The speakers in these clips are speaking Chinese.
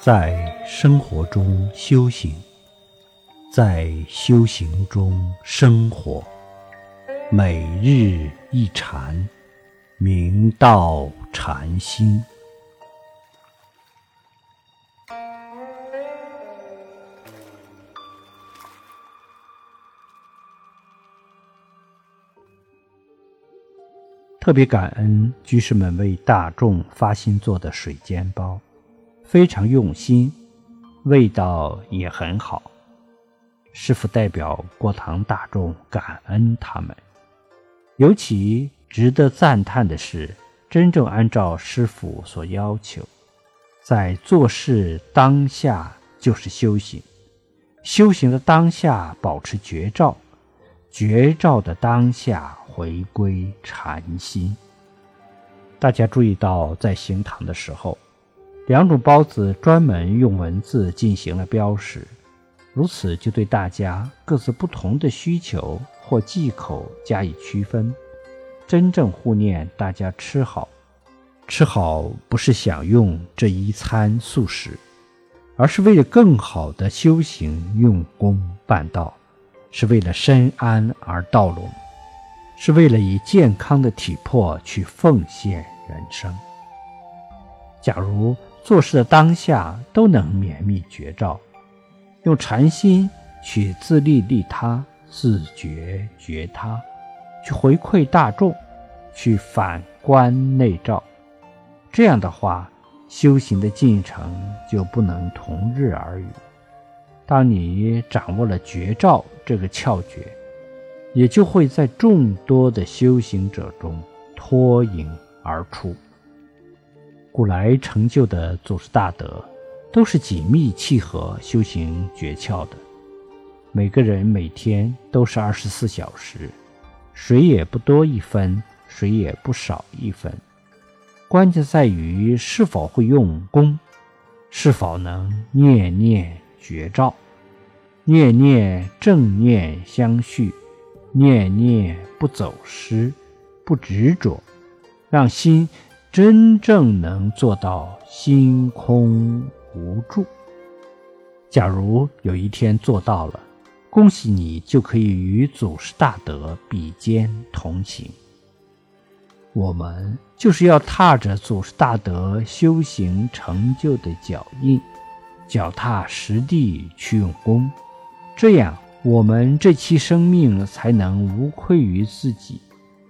在生活中修行，在修行中生活，每日一禅，明道禅心。特别感恩居士们为大众发心做的水煎包，非常用心，味道也很好。师傅代表过堂大众感恩他们。尤其值得赞叹的是，真正按照师傅所要求，在做事当下就是修行，修行的当下保持绝照。绝照的当下，回归禅心。大家注意到，在行堂的时候，两种包子专门用文字进行了标识，如此就对大家各自不同的需求或忌口加以区分，真正护念大家吃好。吃好不是享用这一餐素食，而是为了更好的修行用功办道。是为了身安而道隆，是为了以健康的体魄去奉献人生。假如做事的当下都能绵密绝照，用禅心去自利利他、自觉觉他，去回馈大众，去反观内照，这样的话，修行的进程就不能同日而语。当你掌握了绝招这个窍诀，也就会在众多的修行者中脱颖而出。古来成就的祖师大德，都是紧密契合修行诀窍的。每个人每天都是二十四小时，谁也不多一分，谁也不少一分。关键在于是否会用功，是否能念念。绝招，念念正念相续，念念不走失，不执着，让心真正能做到心空无住。假如有一天做到了，恭喜你，就可以与祖师大德比肩同行。我们就是要踏着祖师大德修行成就的脚印。脚踏实地去用功，这样我们这期生命才能无愧于自己，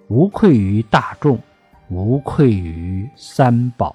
无愧于大众，无愧于三宝。